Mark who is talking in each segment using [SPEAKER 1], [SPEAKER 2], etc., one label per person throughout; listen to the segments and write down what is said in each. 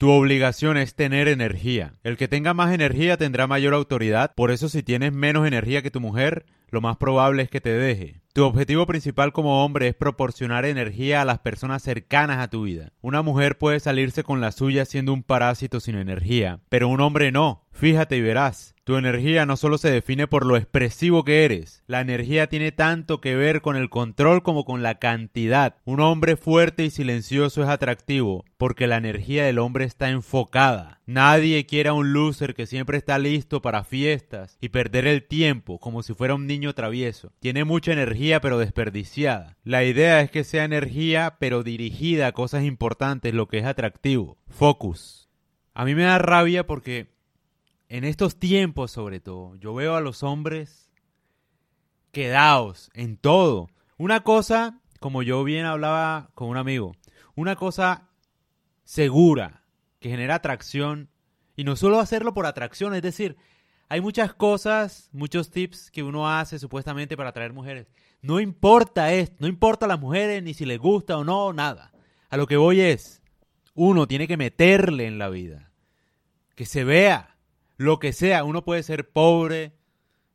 [SPEAKER 1] Tu obligación es tener energía. El que tenga más energía tendrá mayor autoridad, por eso si tienes menos energía que tu mujer, lo más probable es que te deje. Tu objetivo principal como hombre es proporcionar energía a las personas cercanas a tu vida. Una mujer puede salirse con la suya siendo un parásito sin energía, pero un hombre no. Fíjate y verás. Tu energía no solo se define por lo expresivo que eres, la energía tiene tanto que ver con el control como con la cantidad. Un hombre fuerte y silencioso es atractivo porque la energía del hombre está enfocada. Nadie quiere a un loser que siempre está listo para fiestas y perder el tiempo como si fuera un niño travieso. Tiene mucha energía pero desperdiciada. La idea es que sea energía pero dirigida a cosas importantes, lo que es atractivo. Focus. A mí me da rabia porque en estos tiempos sobre todo, yo veo a los hombres quedados en todo. Una cosa, como yo bien hablaba con un amigo, una cosa segura, que genera atracción, y no solo hacerlo por atracción, es decir, hay muchas cosas, muchos tips que uno hace supuestamente para atraer mujeres. No importa esto, no importa a las mujeres, ni si les gusta o no, nada. A lo que voy es, uno tiene que meterle en la vida, que se vea, lo que sea. Uno puede ser pobre,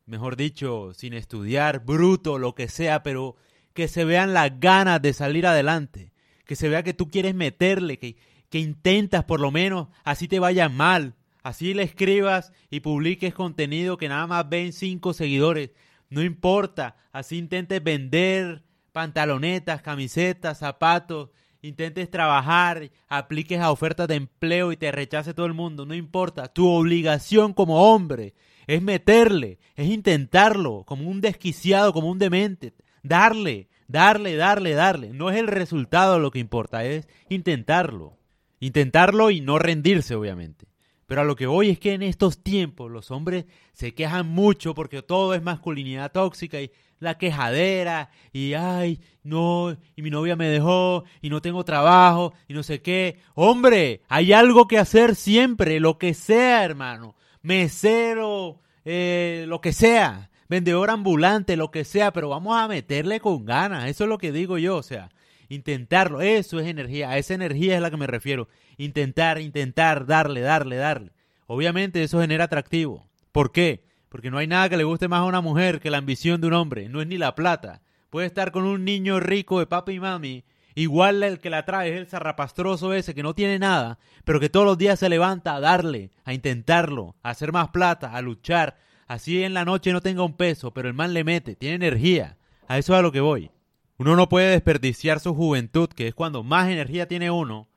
[SPEAKER 1] mejor dicho, sin estudiar, bruto, lo que sea, pero que se vean las ganas de salir adelante, que se vea que tú quieres meterle, que, que intentas por lo menos, así te vaya mal, así le escribas y publiques contenido que nada más ven cinco seguidores, no importa, así intentes vender pantalonetas, camisetas, zapatos, intentes trabajar, apliques a ofertas de empleo y te rechace todo el mundo, no importa. Tu obligación como hombre es meterle, es intentarlo, como un desquiciado, como un demente. Darle, darle, darle, darle. No es el resultado lo que importa, es intentarlo. Intentarlo y no rendirse, obviamente. Pero a lo que voy es que en estos tiempos los hombres se quejan mucho porque todo es masculinidad tóxica y la quejadera y ay, no, y mi novia me dejó y no tengo trabajo y no sé qué. Hombre, hay algo que hacer siempre, lo que sea, hermano. Mesero, eh, lo que sea. Vendedor ambulante, lo que sea, pero vamos a meterle con ganas. Eso es lo que digo yo, o sea, intentarlo. Eso es energía. A esa energía es la que me refiero. Intentar, intentar, darle, darle, darle. Obviamente eso genera atractivo. ¿Por qué? Porque no hay nada que le guste más a una mujer que la ambición de un hombre. No es ni la plata. Puede estar con un niño rico de papi y mami. Igual el que la trae es el zarrapastroso ese que no tiene nada, pero que todos los días se levanta a darle, a intentarlo, a hacer más plata, a luchar. Así en la noche no tenga un peso, pero el man le mete, tiene energía. A eso es a lo que voy. Uno no puede desperdiciar su juventud, que es cuando más energía tiene uno,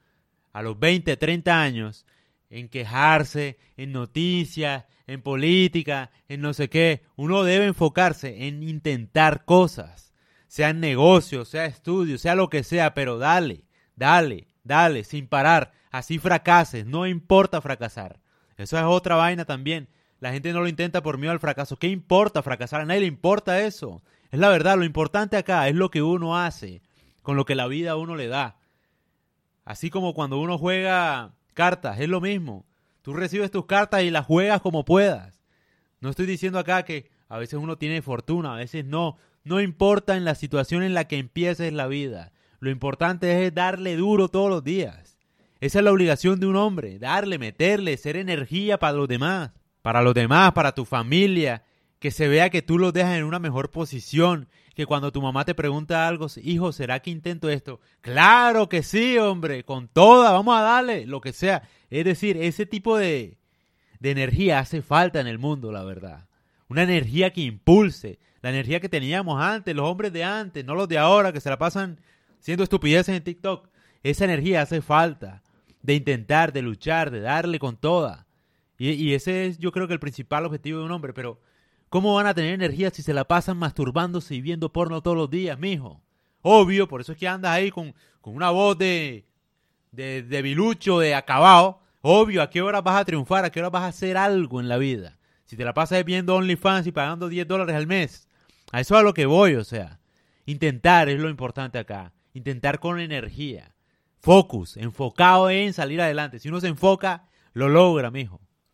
[SPEAKER 1] a los 20, 30 años, en quejarse, en noticias, en política, en no sé qué. Uno debe enfocarse en intentar cosas, sea en negocios, sea estudios, sea lo que sea, pero dale, dale, dale, sin parar. Así fracases, no importa fracasar. Eso es otra vaina también. La gente no lo intenta por miedo al fracaso. ¿Qué importa fracasar? A nadie le importa eso. Es la verdad, lo importante acá es lo que uno hace con lo que la vida a uno le da. Así como cuando uno juega cartas, es lo mismo. Tú recibes tus cartas y las juegas como puedas. No estoy diciendo acá que a veces uno tiene fortuna, a veces no. No importa en la situación en la que empieces la vida. Lo importante es darle duro todos los días. Esa es la obligación de un hombre, darle, meterle, ser energía para los demás, para los demás, para tu familia, que se vea que tú los dejas en una mejor posición, que cuando tu mamá te pregunta algo, hijo, ¿será que intento esto? Claro que sí, hombre, con toda, vamos a darle, lo que sea. Es decir, ese tipo de, de energía hace falta en el mundo, la verdad. Una energía que impulse, la energía que teníamos antes, los hombres de antes, no los de ahora, que se la pasan siendo estupideces en TikTok. Esa energía hace falta de intentar, de luchar, de darle con toda. Y, y ese es yo creo que el principal objetivo de un hombre, pero ¿Cómo van a tener energía si se la pasan masturbándose y viendo porno todos los días, mijo? Obvio, por eso es que andas ahí con, con una voz de, de, de bilucho, de acabado. Obvio, ¿a qué hora vas a triunfar? ¿A qué hora vas a hacer algo en la vida? Si te la pasas viendo OnlyFans y pagando 10 dólares al mes. A eso es a lo que voy, o sea. Intentar es lo importante acá. Intentar con energía. Focus, enfocado en salir adelante. Si uno se enfoca, lo logra, mijo.